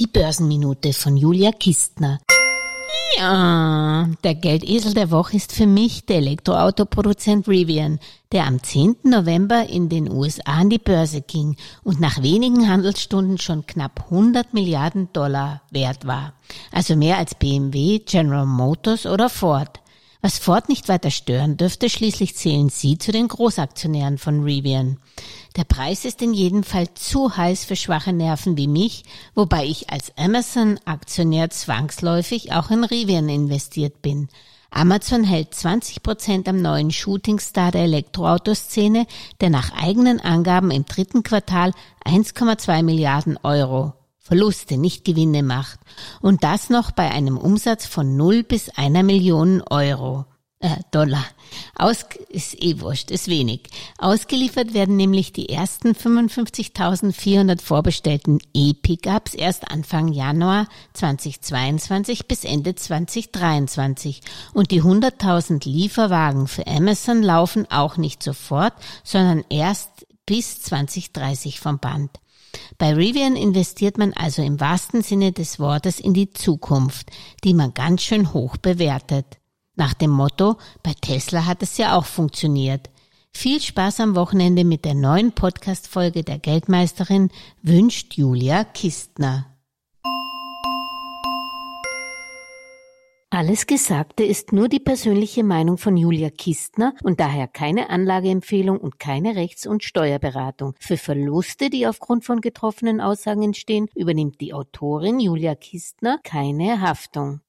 Die Börsenminute von Julia Kistner. Ja, der Geldesel der Woche ist für mich der Elektroautoproduzent Rivian, der am 10. November in den USA an die Börse ging und nach wenigen Handelsstunden schon knapp 100 Milliarden Dollar wert war. Also mehr als BMW, General Motors oder Ford. Was Ford nicht weiter stören dürfte, schließlich zählen sie zu den Großaktionären von Rivian. Der Preis ist in jedem Fall zu heiß für schwache Nerven wie mich, wobei ich als Amazon-Aktionär zwangsläufig auch in Rivian investiert bin. Amazon hält 20 Prozent am neuen Shootingstar der Elektroautoszene, der nach eigenen Angaben im dritten Quartal 1,2 Milliarden Euro Verluste, nicht Gewinne macht. Und das noch bei einem Umsatz von 0 bis einer Million Euro. Äh, Dollar. Aus, ist eh wurscht, ist wenig. Ausgeliefert werden nämlich die ersten 55.400 vorbestellten E-Pickups erst Anfang Januar 2022 bis Ende 2023. Und die 100.000 Lieferwagen für Amazon laufen auch nicht sofort, sondern erst bis 2030 vom Band. Bei Rivian investiert man also im wahrsten Sinne des Wortes in die Zukunft, die man ganz schön hoch bewertet. Nach dem Motto, bei Tesla hat es ja auch funktioniert. Viel Spaß am Wochenende mit der neuen Podcast-Folge der Geldmeisterin wünscht Julia Kistner. Alles Gesagte ist nur die persönliche Meinung von Julia Kistner und daher keine Anlageempfehlung und keine Rechts- und Steuerberatung. Für Verluste, die aufgrund von getroffenen Aussagen entstehen, übernimmt die Autorin Julia Kistner keine Haftung.